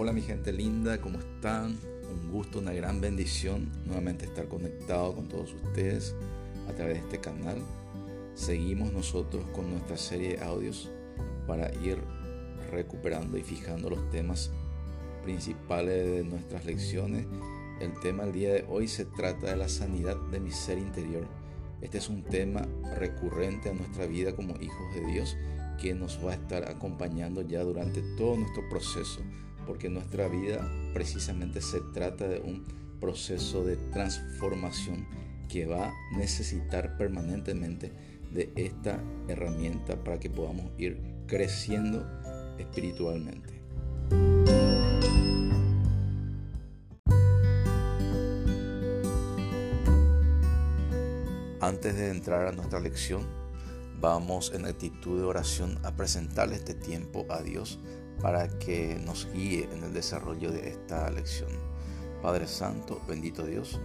Hola mi gente linda, ¿cómo están? Un gusto, una gran bendición nuevamente estar conectado con todos ustedes a través de este canal. Seguimos nosotros con nuestra serie de audios para ir recuperando y fijando los temas principales de nuestras lecciones. El tema del día de hoy se trata de la sanidad de mi ser interior. Este es un tema recurrente a nuestra vida como hijos de Dios que nos va a estar acompañando ya durante todo nuestro proceso, porque nuestra vida precisamente se trata de un proceso de transformación que va a necesitar permanentemente de esta herramienta para que podamos ir creciendo espiritualmente. Antes de entrar a nuestra lección, vamos en actitud de oración a presentarle este tiempo a Dios para que nos guíe en el desarrollo de esta lección. Padre Santo, bendito Dios,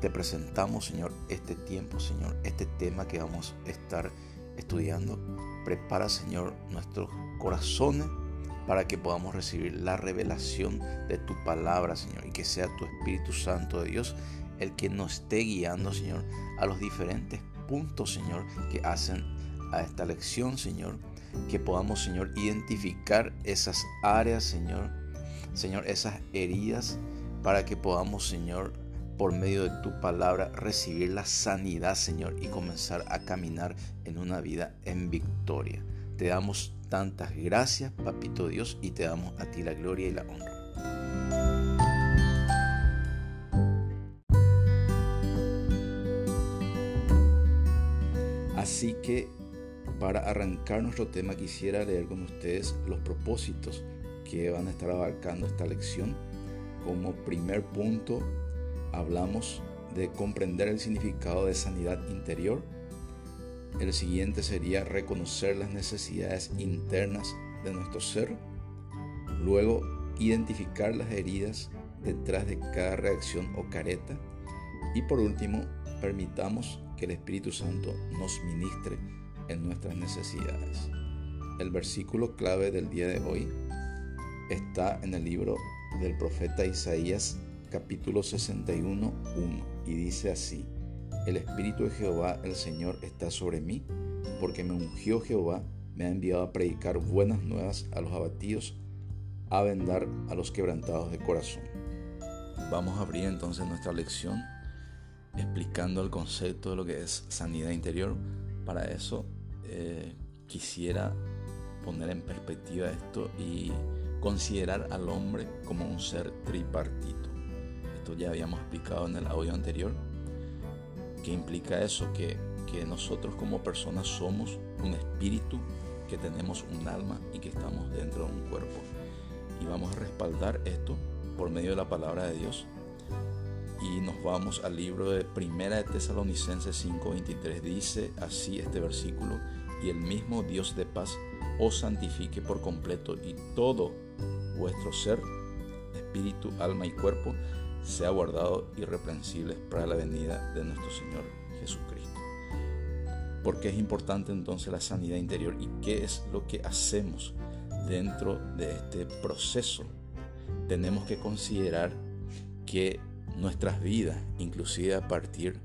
te presentamos, Señor, este tiempo, Señor, este tema que vamos a estar estudiando. Prepara, Señor, nuestros corazones para que podamos recibir la revelación de tu palabra, Señor, y que sea tu Espíritu Santo de Dios el que nos esté guiando, Señor, a los diferentes puntos, Señor, que hacen a esta lección, Señor. Que podamos, Señor, identificar esas áreas, Señor. Señor, esas heridas, para que podamos, Señor, por medio de tu palabra, recibir la sanidad, Señor, y comenzar a caminar en una vida en victoria. Te damos tantas gracias, Papito Dios, y te damos a ti la gloria y la honra. Así que para arrancar nuestro tema quisiera leer con ustedes los propósitos que van a estar abarcando esta lección. Como primer punto hablamos de comprender el significado de sanidad interior. El siguiente sería reconocer las necesidades internas de nuestro ser. Luego, identificar las heridas detrás de cada reacción o careta. Y por último, permitamos que el Espíritu Santo nos ministre en nuestras necesidades. El versículo clave del día de hoy está en el libro del profeta Isaías capítulo 61, 1 y dice así, el Espíritu de Jehová el Señor está sobre mí, porque me ungió Jehová, me ha enviado a predicar buenas nuevas a los abatidos, a vendar a los quebrantados de corazón. Vamos a abrir entonces nuestra lección explicando el concepto de lo que es sanidad interior. Para eso eh, quisiera poner en perspectiva esto y considerar al hombre como un ser tripartito. Esto ya habíamos explicado en el audio anterior. ¿Qué implica eso? Que, que nosotros como personas somos un espíritu, que tenemos un alma y que estamos dentro de un cuerpo. Y vamos a respaldar esto por medio de la palabra de Dios y nos vamos al libro de Primera de Tesalonicenses 5:23. Dice así este versículo, y el mismo Dios de paz os santifique por completo y todo vuestro ser, espíritu, alma y cuerpo, sea guardado irreprensible para la venida de nuestro Señor Jesucristo. ¿Por qué es importante entonces la sanidad interior y qué es lo que hacemos dentro de este proceso? Tenemos que considerar que nuestras vidas, inclusive a partir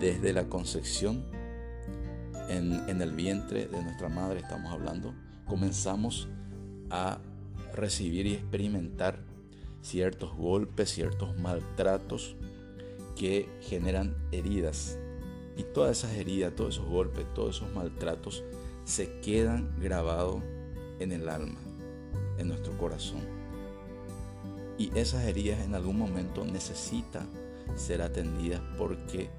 desde la concepción en, el vientre de nuestra madre, estamos hablando, comenzamos a recibir y experimentar ciertos golpes, ciertos maltratos que generan heridas. Y todas esas heridas, todos esos golpes, todos esos maltratos se quedan grabados en el alma, en nuestro corazón. Y esas heridas en algún momento necesitan ser atendidas porque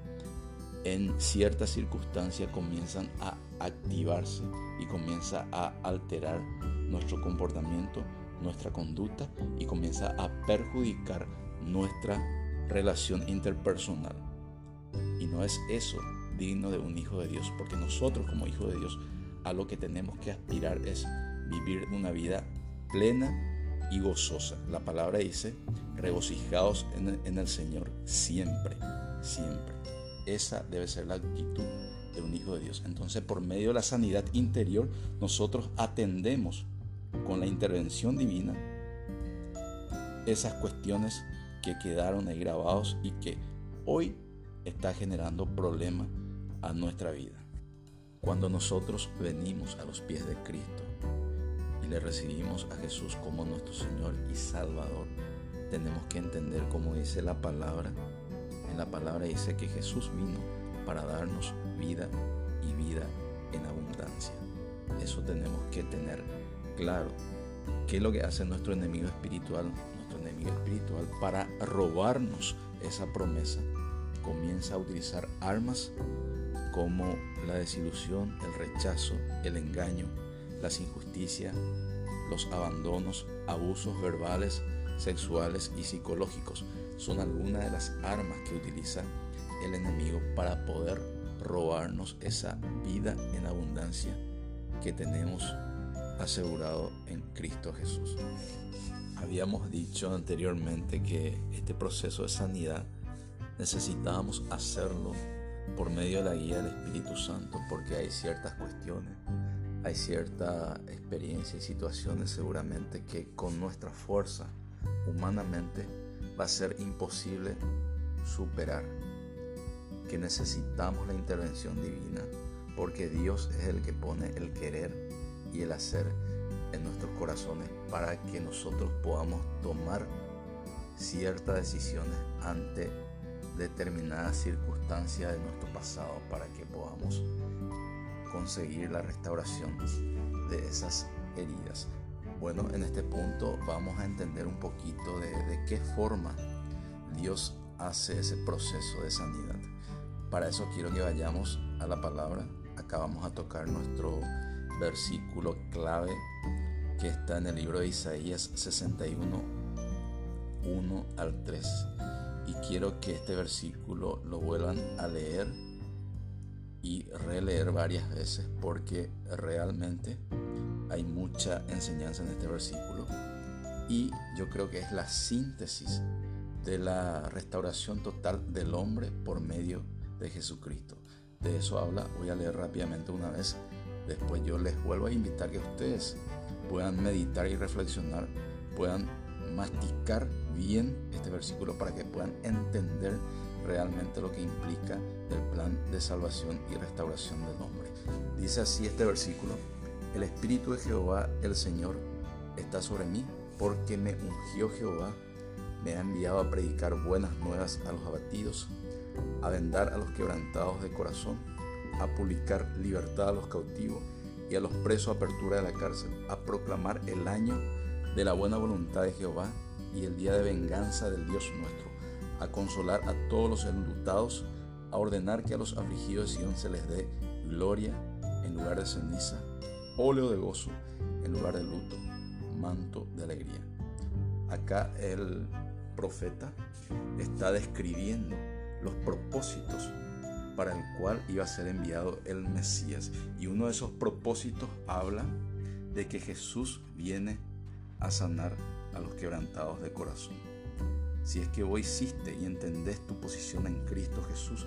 en ciertas circunstancias comienzan a activarse y comienza a alterar nuestro comportamiento, nuestra conducta y comienza a perjudicar nuestra relación interpersonal. Y no es eso digno de un hijo de Dios, porque nosotros como hijos de Dios a lo que tenemos que aspirar es vivir una vida plena y gozosa. La palabra dice, regocijaos en el, Señor siempre, siempre. Esa debe ser la actitud de un hijo de Dios. Entonces, por medio de la sanidad interior, nosotros atendemos con la intervención divina esas cuestiones que quedaron ahí grabados y que hoy está generando problemas a nuestra vida. Cuando nosotros venimos a los pies de Cristo y le recibimos a Jesús como nuestro Señor y Salvador, tenemos que entender como dice la palabra. En la palabra dice que Jesús vino para darnos vida y vida en abundancia. Eso tenemos que tener claro. ¿Qué es lo que hace nuestro enemigo espiritual? Nuestro enemigo espiritual para robarnos esa promesa comienza a utilizar armas como la desilusión, el rechazo, el engaño, las injusticias, los abandonos, abusos verbales, sexuales y psicológicos. Son algunas de las armas que utiliza el enemigo para poder robarnos esa vida en abundancia que tenemos asegurado en Cristo Jesús. Habíamos dicho anteriormente que este proceso de sanidad necesitábamos hacerlo por medio de la guía del Espíritu Santo porque hay ciertas cuestiones, hay cierta experiencia y situaciones seguramente que con nuestra fuerza humanamente va a ser imposible superar, que necesitamos la intervención divina porque Dios es el que pone el querer y el hacer en nuestros corazones para que nosotros podamos tomar ciertas decisiones ante determinadas circunstancias de nuestro pasado para que podamos conseguir la restauración de esas heridas. Bueno, en este punto vamos a entender un poquito de, qué forma Dios hace ese proceso de sanidad. Para eso quiero que vayamos a la palabra. Acá vamos a tocar nuestro versículo clave que está en el libro de Isaías 61, 1 al 3 y quiero que este versículo lo vuelvan a leer y releer varias veces porque realmente hay mucha enseñanza en este versículo y yo creo que es la síntesis de la restauración total del hombre por medio de Jesucristo. De eso habla, voy a leer rápidamente una vez, después yo les vuelvo a invitar que ustedes puedan meditar y reflexionar, puedan masticar bien este versículo para que puedan entender realmente lo que implica el plan de salvación y restauración del hombre. Dice así este versículo, el Espíritu de Jehová, el Señor, está sobre mí porque me ungió Jehová, me ha enviado a predicar buenas nuevas a los abatidos, a vendar a los quebrantados de corazón, a publicar libertad a los cautivos y a los presos apertura de la cárcel, a proclamar el año de la buena voluntad de Jehová y el día de venganza del Dios nuestro, a consolar a todos los enlutados, a ordenar que a los afligidos de Sion se les dé gloria en lugar de ceniza, óleo de gozo en lugar de luto, manto de alegría. Acá el profeta está describiendo los propósitos para el cual iba a ser enviado el Mesías. Y uno de esos propósitos habla de que Jesús viene a sanar a los quebrantados de corazón. Si es que vos hiciste y entendés tu posición en Cristo Jesús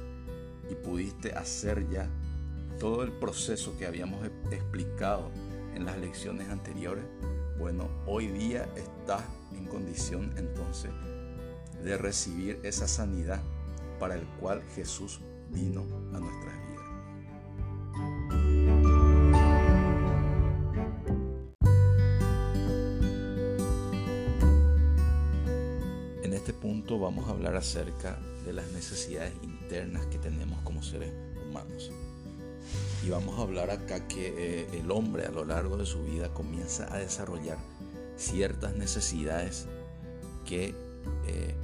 y pudiste hacer ya todo el proceso que habíamos e-, explicado en las lecciones anteriores, bueno, hoy día estás en condición entonces de recibir esa sanidad para el cual Jesús vino a nuestras vidas. vamos a hablar acerca de las necesidades internas que tenemos como seres humanos. Y vamos a hablar acá que eh, el hombre a lo largo de su vida comienza a desarrollar ciertas necesidades que eh,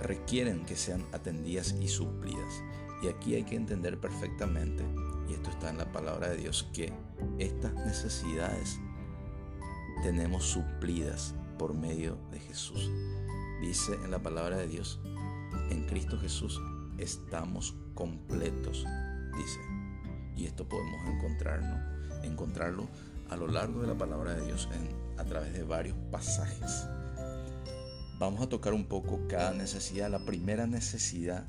requieren que sean atendidas y suplidas. Y aquí hay que entender perfectamente, y esto está en la palabra de Dios, que estas necesidades tenemos suplidas por medio de Jesús. Dice en la palabra de Dios, en Cristo Jesús estamos completos, dice. Y esto podemos encontrarnos, encontrarlo a lo largo de la palabra de Dios a través de varios pasajes. Vamos a tocar un poco cada necesidad. La primera necesidad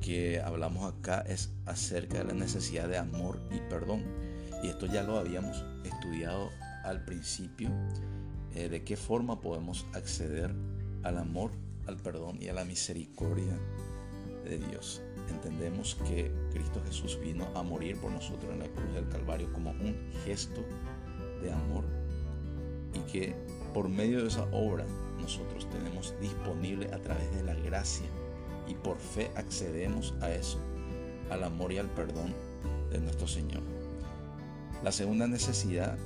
que hablamos acá es acerca de la necesidad de amor y perdón. Y esto ya lo habíamos estudiado al principio eh, de qué forma podemos acceder al amor, al perdón y a la misericordia de Dios. Entendemos que Cristo Jesús vino a morir por nosotros en la cruz del Calvario como un gesto de amor y que por medio de esa obra nosotros tenemos disponible a través de la gracia y por fe accedemos a eso, al amor y al perdón de nuestro Señor. La segunda necesidad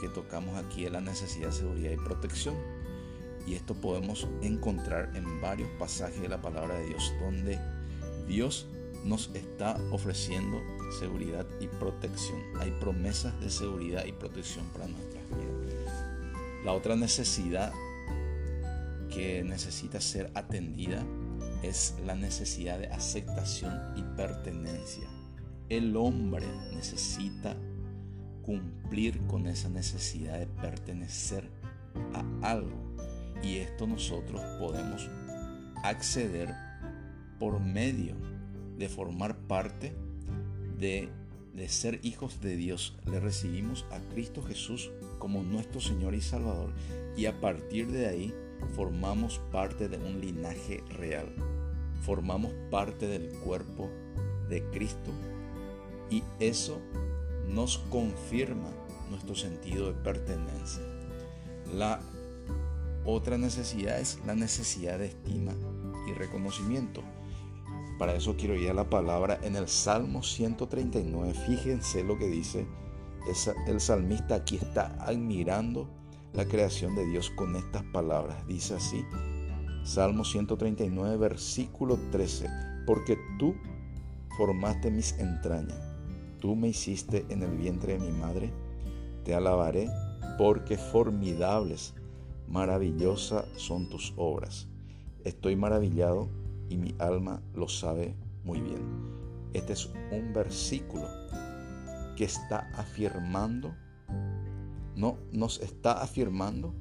que tocamos aquí es la necesidad de seguridad y protección. Y esto podemos encontrar en varios pasajes de la palabra de Dios donde Dios nos está ofreciendo seguridad y protección. Hay promesas de seguridad y protección para nuestras vidas. La otra necesidad que necesita ser atendida es la necesidad de aceptación y pertenencia. El hombre necesita cumplir con esa necesidad de pertenecer a algo. Y esto nosotros podemos acceder por medio de formar parte de, de ser hijos de Dios. Le recibimos a Cristo Jesús como nuestro Señor y Salvador y a partir de ahí formamos parte de un linaje real. Formamos parte del cuerpo de Cristo y eso nos confirma nuestro sentido de pertenencia. La otra necesidad es la necesidad de estima y reconocimiento. Para eso quiero ir a la palabra en el Salmo 139. Fíjense lo que dice. El salmista aquí está admirando la creación de Dios con estas palabras. Dice así, Salmo 139, versículo 13, porque tú formaste mis entrañas tú me hiciste en el vientre de mi madre, te alabaré porque formidables, maravillosas son tus obras. Estoy maravillado y mi alma lo sabe muy bien. Este es un versículo que está afirmando, no, nos está afirmando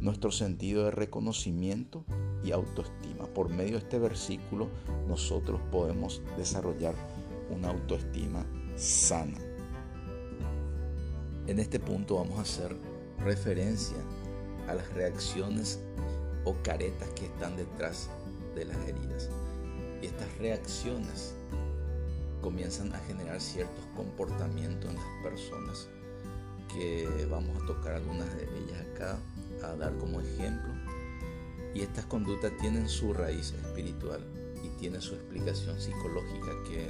nuestro sentido de reconocimiento y autoestima. Por medio de este versículo nosotros podemos desarrollar una autoestima sana. En este punto vamos a hacer referencia a las reacciones o caretas que están detrás de las heridas. Y estas reacciones comienzan a generar ciertos comportamientos en las personas que vamos a tocar algunas de ellas acá a dar como ejemplo. Y estas conductas tienen su raíz espiritual y tiene su explicación psicológica que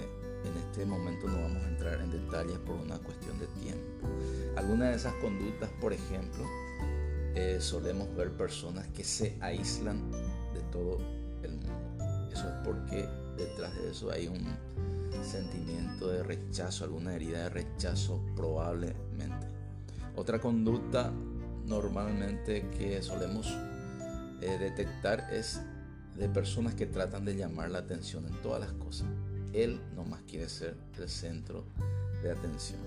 en este momento no vamos a entrar en detalles por una cuestión de tiempo. Algunas de esas conductas, por ejemplo, eh, solemos ver personas que se aíslan de todo el mundo. Eso es porque detrás de eso hay un sentimiento de rechazo, alguna herida de rechazo probablemente. Otra conducta normalmente que solemos eh, detectar es de personas que tratan de llamar la atención en todas las cosas. Él nomás quiere ser el centro de atención.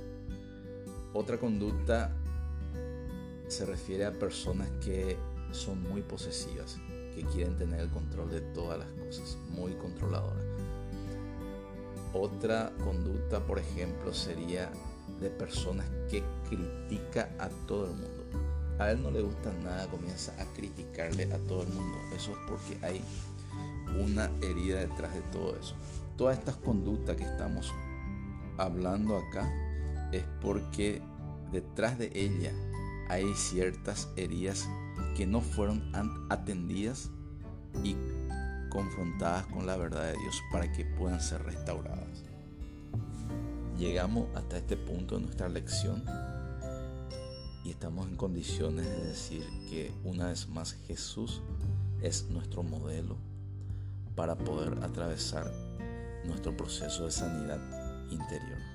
Otra conducta se refiere a personas que son muy posesivas, que quieren tener el control de todas las cosas, muy controladoras. Otra conducta, por ejemplo, sería de personas que critica a todo el mundo. A él no le gusta nada, comienza a criticarle a todo el mundo. Eso es porque hay una herida detrás de todo eso todas estas conductas que estamos hablando acá es porque detrás de ella hay ciertas heridas que no fueron atendidas y confrontadas con la verdad de Dios para que puedan ser restauradas. Llegamos hasta este punto de nuestra lección y estamos en condiciones de decir que una vez más Jesús es nuestro modelo para poder atravesar nuestro proceso de sanidad interior.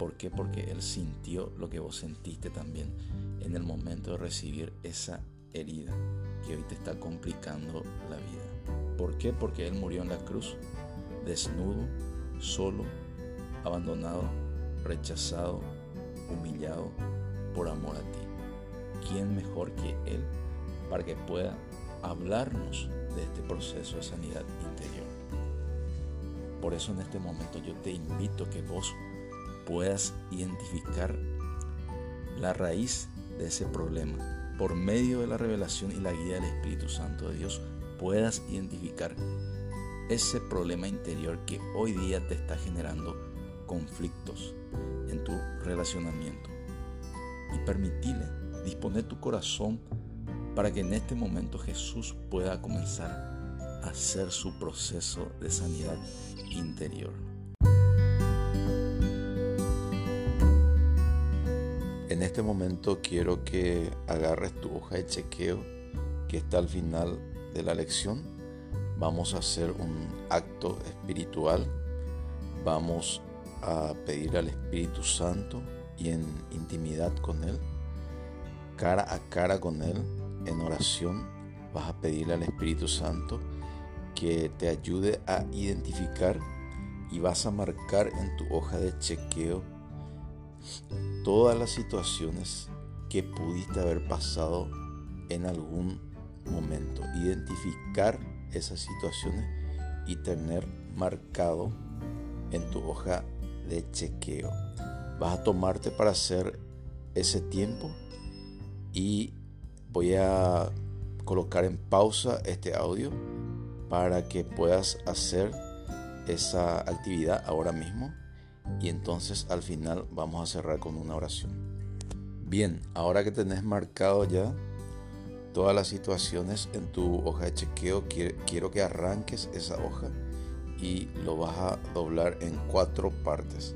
¿Por qué? Porque Él sintió lo que vos sentiste también en el momento de recibir esa herida que hoy te está complicando la vida. ¿Por qué? Porque Él murió en la cruz, desnudo, solo, abandonado, rechazado, humillado por amor a ti. ¿Quién mejor que Él para que pueda hablarnos de este proceso de sanidad interior? Por eso en este momento yo te invito que vos puedas identificar la raíz de ese problema. por medio de la revelación y la guía del Espíritu Santo de Dios puedas identificar ese problema interior que hoy día te está generando conflictos en tu relacionamiento y permitirle disponer tu corazón para que en este momento Jesús pueda comenzar a hacer su proceso de sanidad interior. En este momento quiero que agarres tu hoja de chequeo que está al final de la lección. Vamos a hacer un acto espiritual. Vamos a pedir al Espíritu Santo y en intimidad con Él, cara a cara con Él, en oración, vas a pedirle al Espíritu Santo que te ayude a identificar y vas a marcar en tu hoja de chequeo todas las situaciones que pudiste haber pasado en algún momento. Identificar esas situaciones y tener marcado en tu hoja de chequeo. Vas a tomarte para hacer ese tiempo y voy a colocar en pausa este audio para que puedas hacer esa actividad ahora mismo y entonces al final vamos a cerrar con una oración. Bien, ahora que tenés marcado ya todas las situaciones en tu hoja de chequeo, quiero que arranques esa hoja y lo vas a doblar en cuatro partes.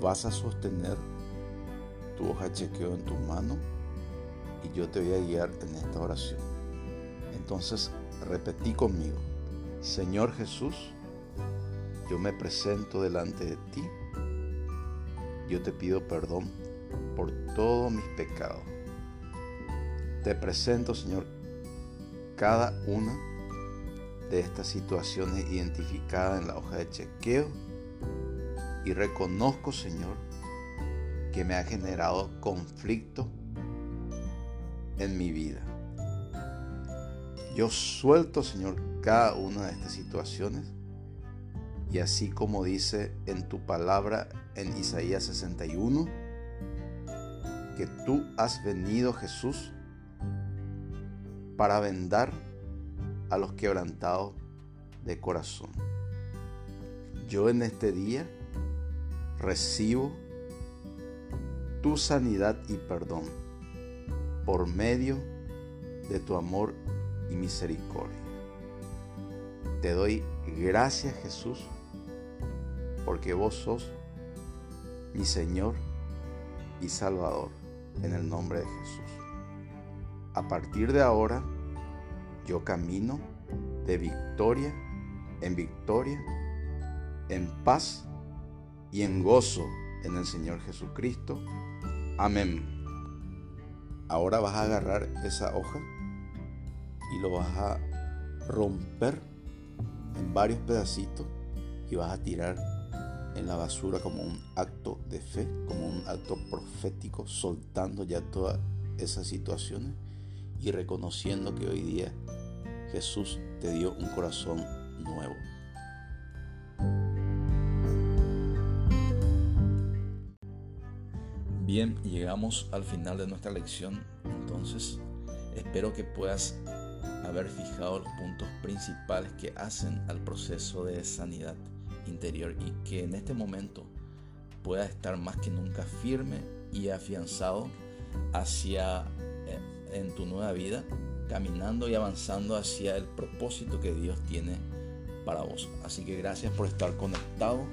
Vas a sostener tu hoja de chequeo en tu mano y yo te voy a guiar en esta oración. Entonces, repetí conmigo, Señor Jesús, yo me presento delante de ti. Yo te pido perdón por todos mis pecados. Te presento, Señor, cada una de estas situaciones identificadas en la hoja de chequeo y reconozco, Señor, que me ha generado conflicto en mi vida. Yo suelto, Señor, cada una de estas situaciones y así como dice en tu palabra en Isaías 61, que tú has venido, Jesús, para vendar a los quebrantados de corazón. Yo en este día recibo tu sanidad y perdón por medio de tu amor y misericordia. Te doy gracias Jesús porque vos sos mi Señor y Salvador en el nombre de Jesús. A partir de ahora yo camino de victoria en victoria, en paz y en gozo en el Señor Jesucristo. Amén. Ahora vas a agarrar esa hoja y lo vas a romper en varios pedacitos y vas a tirar en la basura como un acto de fe, como un acto profético, soltando ya todas esas situaciones y reconociendo que hoy día Jesús te dio un corazón nuevo. Bien, llegamos al final de nuestra lección, entonces espero que puedas haber fijado los puntos principales que hacen al proceso de sanidad interior y que en este momento puedas estar más que nunca firme y afianzado hacia eh, en tu nueva vida, caminando y avanzando hacia el propósito que Dios tiene para vos. Así que gracias por estar conectado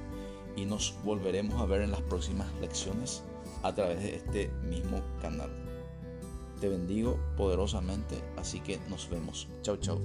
y nos volveremos a ver en las próximas lecciones a través de este mismo canal. Te bendigo poderosamente, así que nos vemos. Chau, chau.